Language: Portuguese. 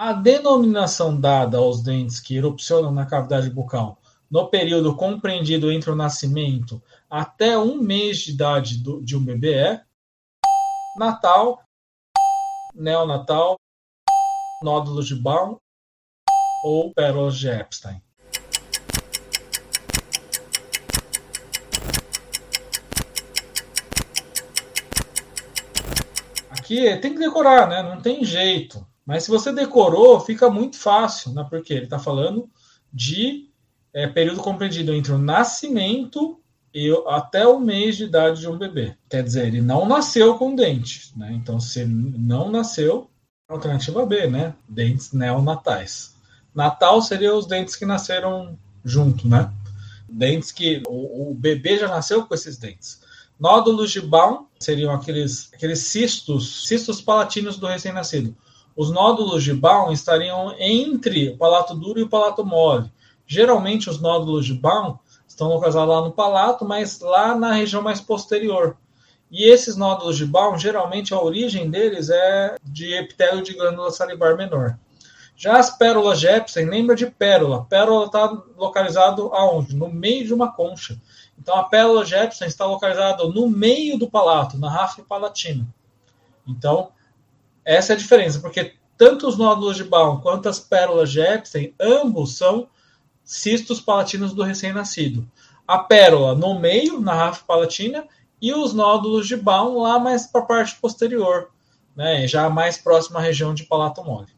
A denominação dada aos dentes que erupcionam na cavidade bucal no período compreendido entre o nascimento até um mês de idade do, de um bebê é natal, neonatal, nódulos de Baum ou pérolas de Epstein. Aqui tem que decorar, né? Não tem jeito. Mas se você decorou, fica muito fácil, né? Porque ele está falando de é, período compreendido entre o nascimento e até o mês de idade de um bebê. Quer dizer, ele não nasceu com dentes, né? Então, se não nasceu, alternativa B, né? Dentes neonatais. Natal seria os dentes que nasceram junto, né? Dentes que o, o bebê já nasceu com esses dentes. Nódulos de Baum seriam aqueles, aqueles cistos, cistos palatinos do recém-nascido. Os nódulos de Baum estariam entre o palato duro e o palato mole. Geralmente, os nódulos de Baum estão localizados lá no palato, mas lá na região mais posterior. E esses nódulos de Baum, geralmente a origem deles é de epitélio de glândula salivar menor. Já as pérolas de Epstein, lembra de pérola. Pérola está localizado aonde? No meio de uma concha. Então a pérola de Epstein está localizada no meio do palato, na ráfia palatina. Então, essa é a diferença, porque tanto os nódulos de Baum quanto as pérolas de Epstein, ambos são cistos palatinos do recém-nascido. A pérola no meio, na ráfia palatina, e os nódulos de Baum lá mais para a parte posterior, né, já mais próxima à região de palato mole.